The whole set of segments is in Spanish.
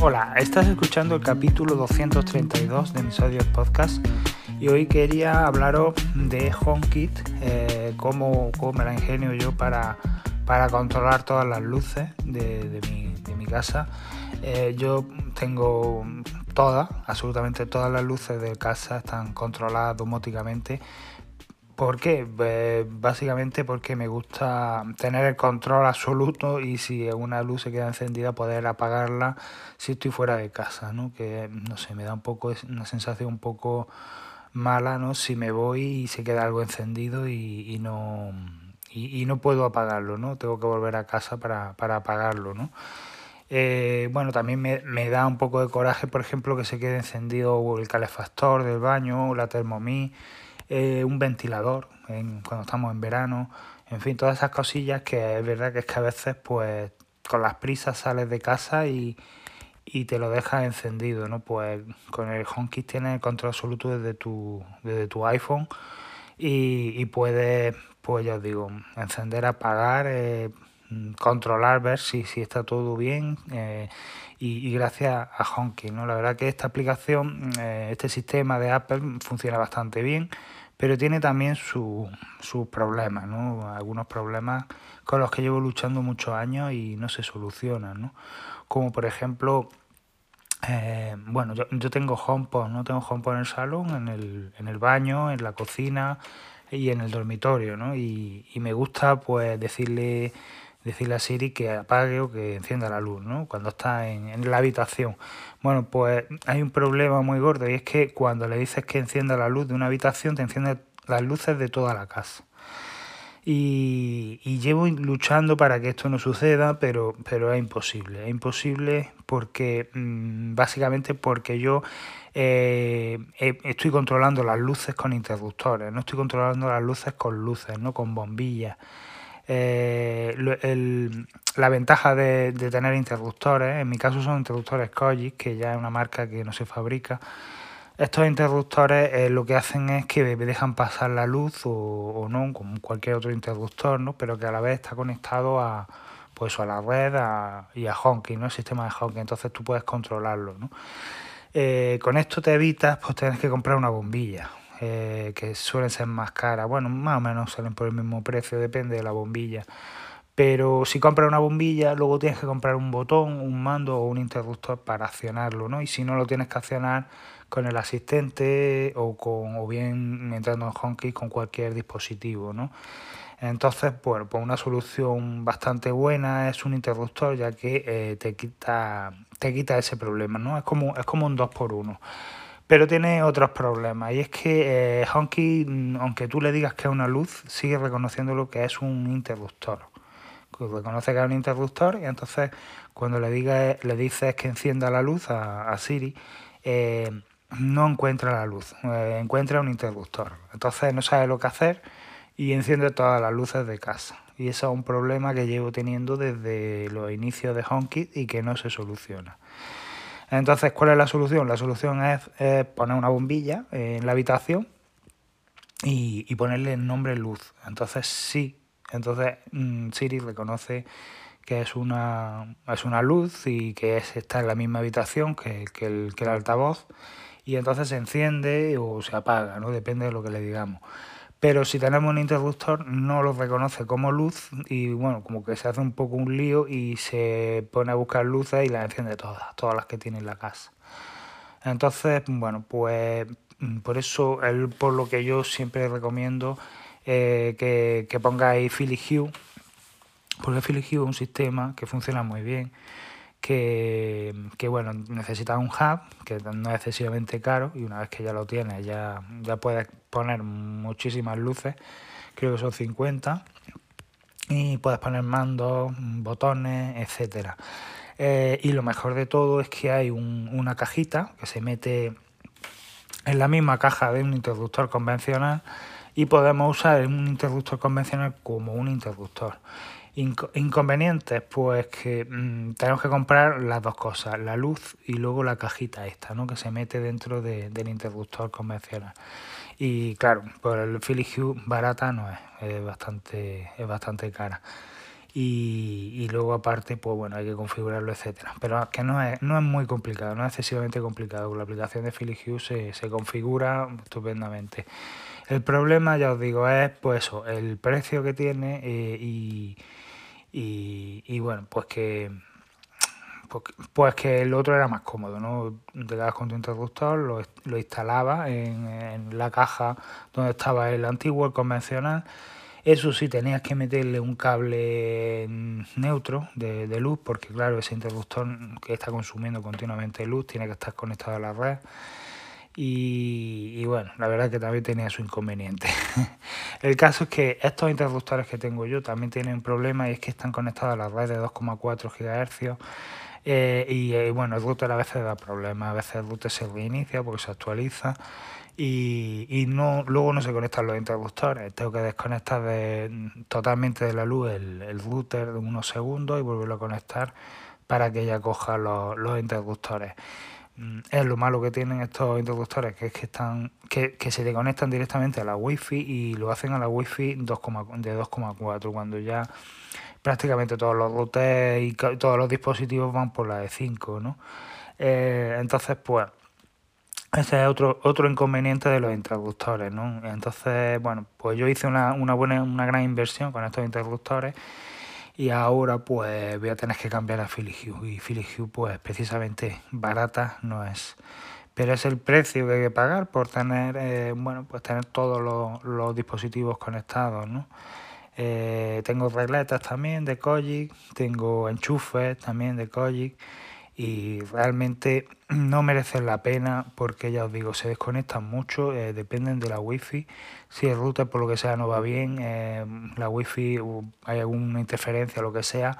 Hola, estás escuchando el capítulo 232 de Episodios Podcast y hoy quería hablaros de HomeKit, eh, cómo, cómo, me la ingenio yo para, para controlar todas las luces de, de, mi, de mi, casa. Eh, yo tengo todas, absolutamente todas las luces de casa están controladas domóticamente ¿Por qué? Básicamente porque me gusta tener el control absoluto y si una luz se queda encendida poder apagarla si estoy fuera de casa, ¿no? Que no sé, me da un poco una sensación un poco mala, ¿no? Si me voy y se queda algo encendido y, y no y, y, no puedo apagarlo, ¿no? Tengo que volver a casa para, para apagarlo, ¿no? Eh, bueno, también me, me, da un poco de coraje, por ejemplo, que se quede encendido el calefactor del baño, la termomí eh, un ventilador en, cuando estamos en verano, en fin, todas esas cosillas que es verdad que es que a veces pues con las prisas sales de casa y, y te lo dejas encendido, ¿no? Pues con el HomeKit tienes el control absoluto desde tu, desde tu iPhone y, y puedes, pues ya os digo, encender, apagar, eh, controlar, ver si, si está todo bien eh, y, y, gracias a HomeKit, ¿no? La verdad que esta aplicación, este sistema de Apple funciona bastante bien pero tiene también sus su problemas, ¿no? Algunos problemas con los que llevo luchando muchos años y no se solucionan, ¿no? Como por ejemplo, eh, bueno, yo, yo tengo HomePod, ¿no? Tengo HomePod en el salón, en el, en el baño, en la cocina y en el dormitorio, ¿no? Y, y me gusta pues decirle decirle a Siri que apague o que encienda la luz, ¿no? Cuando está en, la habitación. Bueno, pues hay un problema muy gordo y es que cuando le dices que encienda la luz de una habitación, te enciende las luces de toda la casa. Y, y, llevo luchando para que esto no suceda, pero, pero es imposible. Es imposible porque, mmm, básicamente porque yo eh, estoy controlando las luces con interruptores, no estoy controlando las luces con luces, no con bombillas. Eh, la ventaja de, tener interruptores, en mi caso son interruptores Kojic, que ya es una marca que no se fabrica. Estos interruptores eh, lo que hacen es que dejan pasar la luz o, o, no, como cualquier otro interruptor, ¿no? pero que a la vez está conectado a, pues, a la red a, y a Honky, ¿no? el sistema de Honky, entonces tú puedes controlarlo. ¿no? Eh, con esto te evitas pues, tener que comprar una bombilla eh, que suelen ser más caras. Bueno, más o menos salen por el mismo precio, depende de la bombilla. Pero si compras una bombilla, luego tienes que comprar un botón, un mando o un interruptor para accionarlo, ¿no? Y si no lo tienes que accionar con el asistente o, con, o bien entrando en HomeKit con cualquier dispositivo, ¿no? Entonces, bueno, pues una solución bastante buena es un interruptor, ya que eh, te quita te quita ese problema, ¿no? Es como, es como un 2 por 1 pero tiene otros problemas y es que eh, Honky, aunque tú le digas que es una luz, sigue reconociendo lo que es un interruptor. Reconoce que es un interruptor y entonces cuando le, diga, le dices que encienda la luz a, Siri, eh, no encuentra la luz, eh, encuentra un interruptor. Entonces no sabe lo que hacer y enciende todas las luces de casa. Y eso es un problema que llevo teniendo desde los inicios de HomeKit y que no se soluciona. Entonces, ¿cuál es la solución? La solución es, poner una bombilla en la habitación y, ponerle el nombre luz. Entonces, sí, entonces mmm, Siri reconoce que es una, es una luz y que es, está en la misma habitación que, que, el, que el altavoz y entonces se enciende o se apaga, ¿no? Depende de lo que le digamos pero si tenemos un interruptor no lo reconoce como luz y bueno, como que se hace un poco un lío y se pone a buscar luces y las enciende todas, todas las que tiene en la casa. Entonces, bueno, pues por eso es por lo que yo siempre recomiendo eh, que, que pongáis Philly Hue, porque Philly Hue es un sistema que funciona muy bien que, que, bueno, necesitas un hub que no es excesivamente caro y una vez que ya lo tienes ya, ya puedes poner muchísimas luces, creo que son 50 y puedes poner mandos, botones, etcétera. Eh, y lo mejor de todo es que hay un, una cajita que se mete en la misma caja de un interruptor convencional y podemos usar un interruptor convencional como un interruptor. Inconvenientes, pues que mmm, tenemos que comprar las dos cosas, la luz y luego la cajita esta, ¿no? Que se mete dentro de, del interruptor convencional. Y claro, por el Philly Hue barata no es, es bastante, es bastante cara. y, luego aparte pues bueno hay que configurarlo etcétera pero que no es, no es muy complicado no es excesivamente complicado la aplicación de Philips Hue se, se configura estupendamente el problema ya os digo es pues eso el precio que tiene eh, y, y, bueno pues que pues, pues, que el otro era más cómodo, ¿no? Te quedas con tu interruptor, lo, lo instalabas en, la caja donde estaba el antiguo, el convencional, eso sí, tenías que meterle un cable neutro de, luz, porque claro, ese interruptor que está consumiendo continuamente luz tiene que estar conectado a la red. Y, bueno, la verdad que también tenía su inconveniente. el caso es que estos interruptores que tengo yo también tienen un problema y es que están conectados a la red de 2,4 GHz. Eh, y eh, bueno, el router a veces da problemas, a veces el router se reinicia porque se actualiza y, y, no luego no se conectan los interruptores. Tengo que desconectar de, totalmente de la luz el, el, router de unos segundos y volverlo a conectar para que ella coja los, los interruptores. Mm, es lo malo que tienen estos interruptores, que es que están que, que se conectan directamente a la wifi y lo hacen a la wifi 2, de 2,4 cuando ya prácticamente todos los routers y todos los dispositivos van por la de 5, ¿no? Eh, entonces, pues ese es otro, otro inconveniente de los interruptores, ¿no? Entonces, bueno, pues yo hice una, una buena, una gran inversión con estos interruptores y ahora pues voy a tener que cambiar a Philips Hue y Philips Hue pues precisamente barata no es pero es el precio que hay que pagar por tener eh, bueno pues tener todos los, los dispositivos conectados ¿no? Eh, tengo regletas también de Kojic tengo enchufes también de Kojic y realmente no merecen la pena porque ya os digo, se desconectan mucho, eh, dependen de la wifi. Si el router por lo que sea no va bien, eh, la wifi hay alguna interferencia o lo que sea,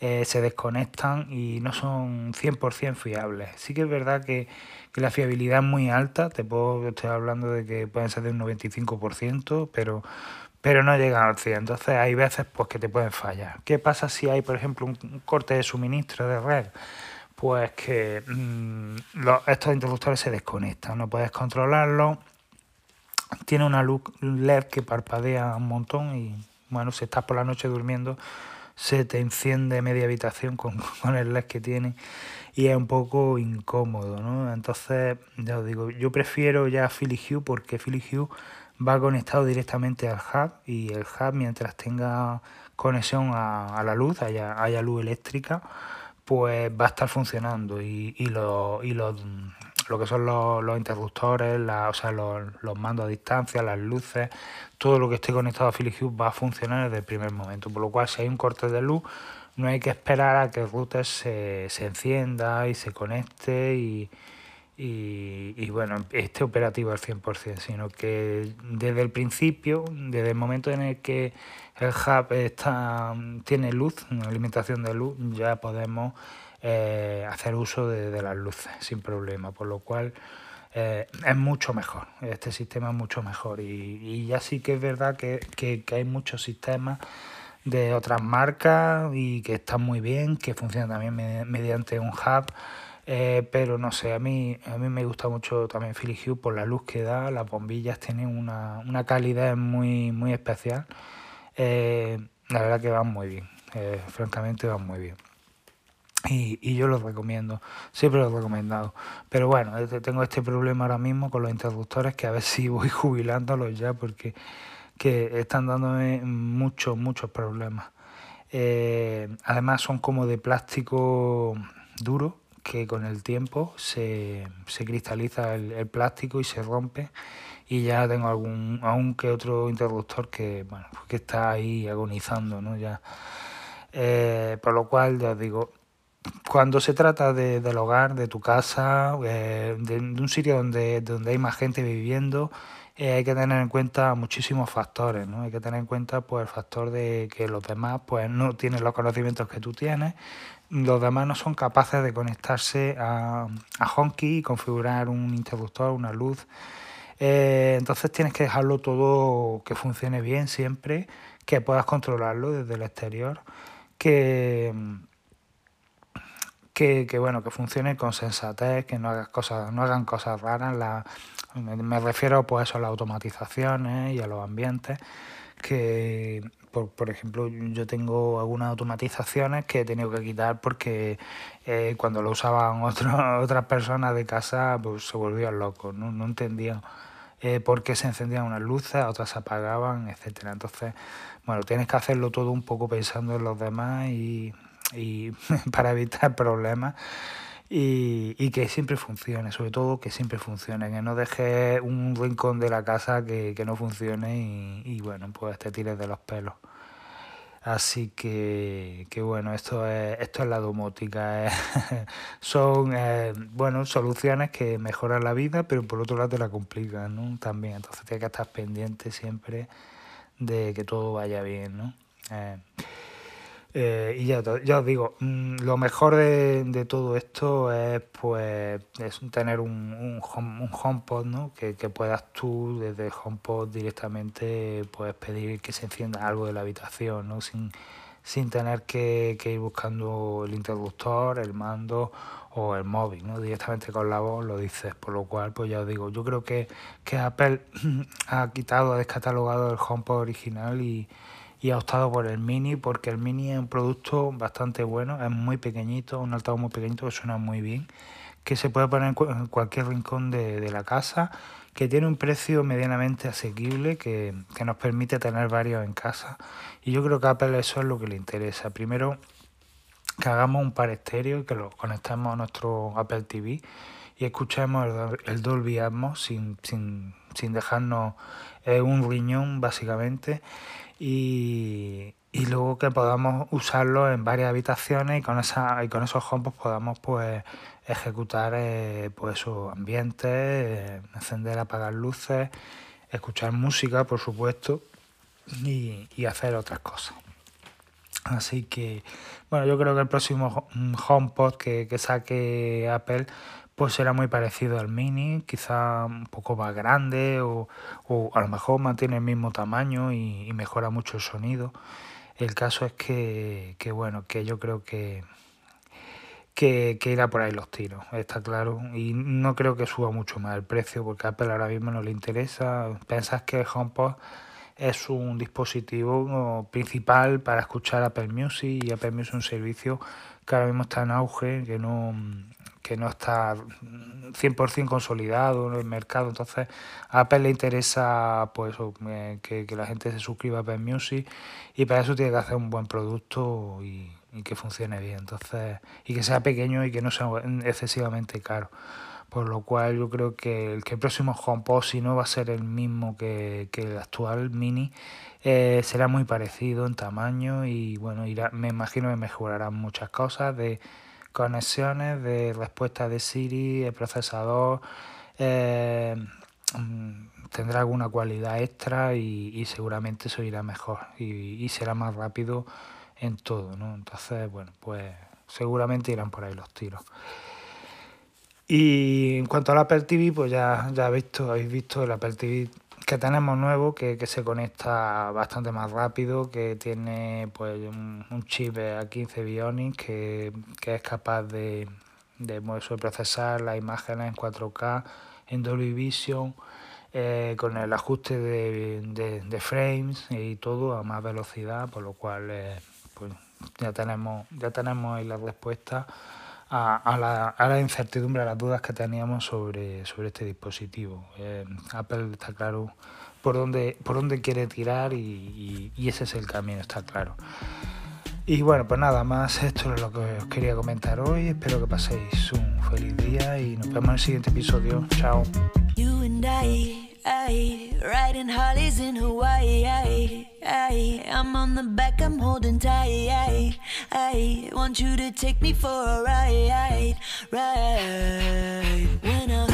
eh, se desconectan y no son 100% fiables. Sí que es verdad que, que, la fiabilidad es muy alta, te puedo, estoy hablando de que pueden ser de un 95%, pero pero no llegan al 100. Entonces hay veces pues que te pueden fallar. ¿Qué pasa si hay, por ejemplo, un corte de suministro de red? Pues que mm, estos interruptores se desconectan, no puedes controlarlo. Tiene una luz LED que parpadea un montón y bueno, si estás por la noche durmiendo, se te enciende media habitación con, con el LED que tiene y es un poco incómodo, ¿no? Entonces, ya os digo, yo prefiero ya Philips Hue porque Philips Hue va conectado directamente al hub y el hub mientras tenga conexión a, la luz, haya, haya luz eléctrica, pues va a estar funcionando y, y, lo, y lo, lo que son los, los interruptores, la, o sea, los, los, mandos a distancia, las luces, todo lo que esté conectado a Philips Hue va a funcionar desde el primer momento. Por lo cual, si hay un corte de luz, no hay que esperar a que el router se, se encienda y se conecte y, y, y, bueno, esté operativo al 100%, sino que desde el principio, desde el momento en el que el hub está, tiene luz, una alimentación de luz, ya podemos eh, hacer uso de, de, las luces sin problema, por lo cual eh, es mucho mejor, este sistema es mucho mejor. Y, y ya sí que es verdad que, que, que hay muchos sistemas de otras marcas y que están muy bien, que funcionan también mediante un hub eh, pero no sé, a mí, a mí me gusta mucho también Philips Hue por la luz que da, las bombillas tienen una, una calidad muy, muy especial. Eh, la verdad que van muy bien, eh, francamente van muy bien. Y, y, yo los recomiendo, siempre los he recomendado. Pero bueno, tengo este problema ahora mismo con los interruptores que a ver si voy jubilándolos ya porque que están dándome muchos, muchos problemas. además son como de plástico duro que con el tiempo se, se cristaliza el, el, plástico y se rompe. Y ya tengo algún aún que otro interruptor que bueno pues que está ahí agonizando no ya. Eh, por lo cual ya digo cuando se trata de, del hogar de tu casa eh, de, de, un sitio donde donde hay más gente viviendo eh, hay que tener en cuenta muchísimos factores, ¿no? Hay que tener en cuenta pues el factor de que los demás pues no tienen los conocimientos que tú tienes, los demás no son capaces de conectarse a, a Honky y configurar un interruptor, una luz. Eh, entonces tienes que dejarlo todo que funcione bien siempre, que puedas controlarlo desde el exterior, que, que, que bueno, que funcione con sensatez, que no hagas cosas, no hagan cosas raras. La, me refiero pues a las automatizaciones y a los ambientes que por, por, ejemplo, yo tengo algunas automatizaciones que he tenido que quitar porque eh, cuando lo usaban otras personas de casa, pues se volvían locos, no, no entendían eh, por qué se encendían unas luces, otras se apagaban, etcétera. Entonces, bueno, tienes que hacerlo todo un poco pensando en los demás y, y para evitar problemas y, y, que siempre funcione, sobre todo que siempre funcione, que no dejes un rincón de la casa que, que no funcione y, y, bueno, pues te tires de los pelos. Así que, que bueno, esto es, esto es la domótica. son eh, bueno, soluciones que mejoran la vida, pero por otro lado te la complican ¿no? también. Entonces tienes que estar pendiente siempre de que todo vaya bien. ¿no? Eh, eh, y ya, ya os digo, mm, lo mejor de, de, todo esto es pues es tener un, un, home, un HomePod, ¿no? Que, que, puedas tú desde HomePod directamente puedes pedir que se encienda algo de la habitación, ¿no? Sin, sin tener que, que, ir buscando el interruptor, el mando o el móvil, ¿no? Directamente con la voz lo dices, por lo cual, pues ya os digo, yo creo que, que Apple ha quitado, ha descatalogado el HomePod original y y ha optado por el Mini porque el Mini es un producto bastante bueno, es muy pequeñito, un altavoz muy pequeñito que suena muy bien, que se puede poner en cualquier rincón de, de la casa, que tiene un precio medianamente asequible, que, que, nos permite tener varios en casa. Y yo creo que a Apple eso es lo que le interesa. Primero, que hagamos un par estéreo y que lo conectemos a nuestro Apple TV y escuchemos el, el Dolby Atmos sin, sin, sin dejarnos eh, un riñón, básicamente y, y luego que podamos usarlo en varias habitaciones y con esa y con esos HomePods podamos pues ejecutar eh, pues ambientes, eh, encender, apagar luces, escuchar música, por supuesto, y, y hacer otras cosas. Así que, bueno, yo creo que el próximo HomePod que, que saque Apple pues será muy parecido al Mini, quizá un poco más grande o, o a lo mejor mantiene el mismo tamaño y, mejora mucho el sonido. El caso es que, que bueno, que yo creo que, que, que, irá por ahí los tiros, está claro. Y no creo que suba mucho más el precio porque a Apple ahora mismo no le interesa. Pensás que el HomePod es un dispositivo principal para escuchar Apple Music y Apple Music es un servicio que ahora mismo está en auge, que no, que no está 100% consolidado en el mercado. Entonces, a Apple le interesa pues eh, que, que, la gente se suscriba a Apple Music y para eso tiene que hacer un buen producto y, y, que funcione bien. Entonces, y que sea pequeño y que no sea excesivamente caro. Por lo cual yo creo que el, que el próximo HomePod, si no va a ser el mismo que, que el actual Mini, eh, será muy parecido en tamaño y bueno, irá, me imagino que mejorarán muchas cosas de conexiones, de respuesta de Siri, el procesador, eh, mm, tendrá alguna cualidad extra y, y, seguramente eso irá mejor y, y será más rápido en todo, ¿no? Entonces, bueno, pues seguramente irán por ahí los tiros. Y en cuanto al Apple TV, pues ya, ya visto, habéis visto el Apple TV que tenemos nuevo, que, que se conecta bastante más rápido, que tiene pues un, un chip A15 Bionic que, que es capaz de, de, pues, de procesar las imágenes en 4K, en Dolby Vision, eh, con el ajuste de, de, de, frames y todo a más velocidad, por lo cual eh, pues ya tenemos, ya tenemos ahí la respuesta a, la, a, la, incertidumbre, a las dudas que teníamos sobre, sobre este dispositivo. Eh, Apple está claro por dónde, por dónde quiere tirar y, y, ese es el camino, está claro. Y bueno, pues nada más, esto es lo que os quería comentar hoy. Espero que paséis un feliz día y nos vemos en el siguiente episodio. Chao. Ay, riding Harleys in Hawaii. Ay, ay, I'm on the back, I'm holding tight. Ay, I want you to take me for a ride, ride. When I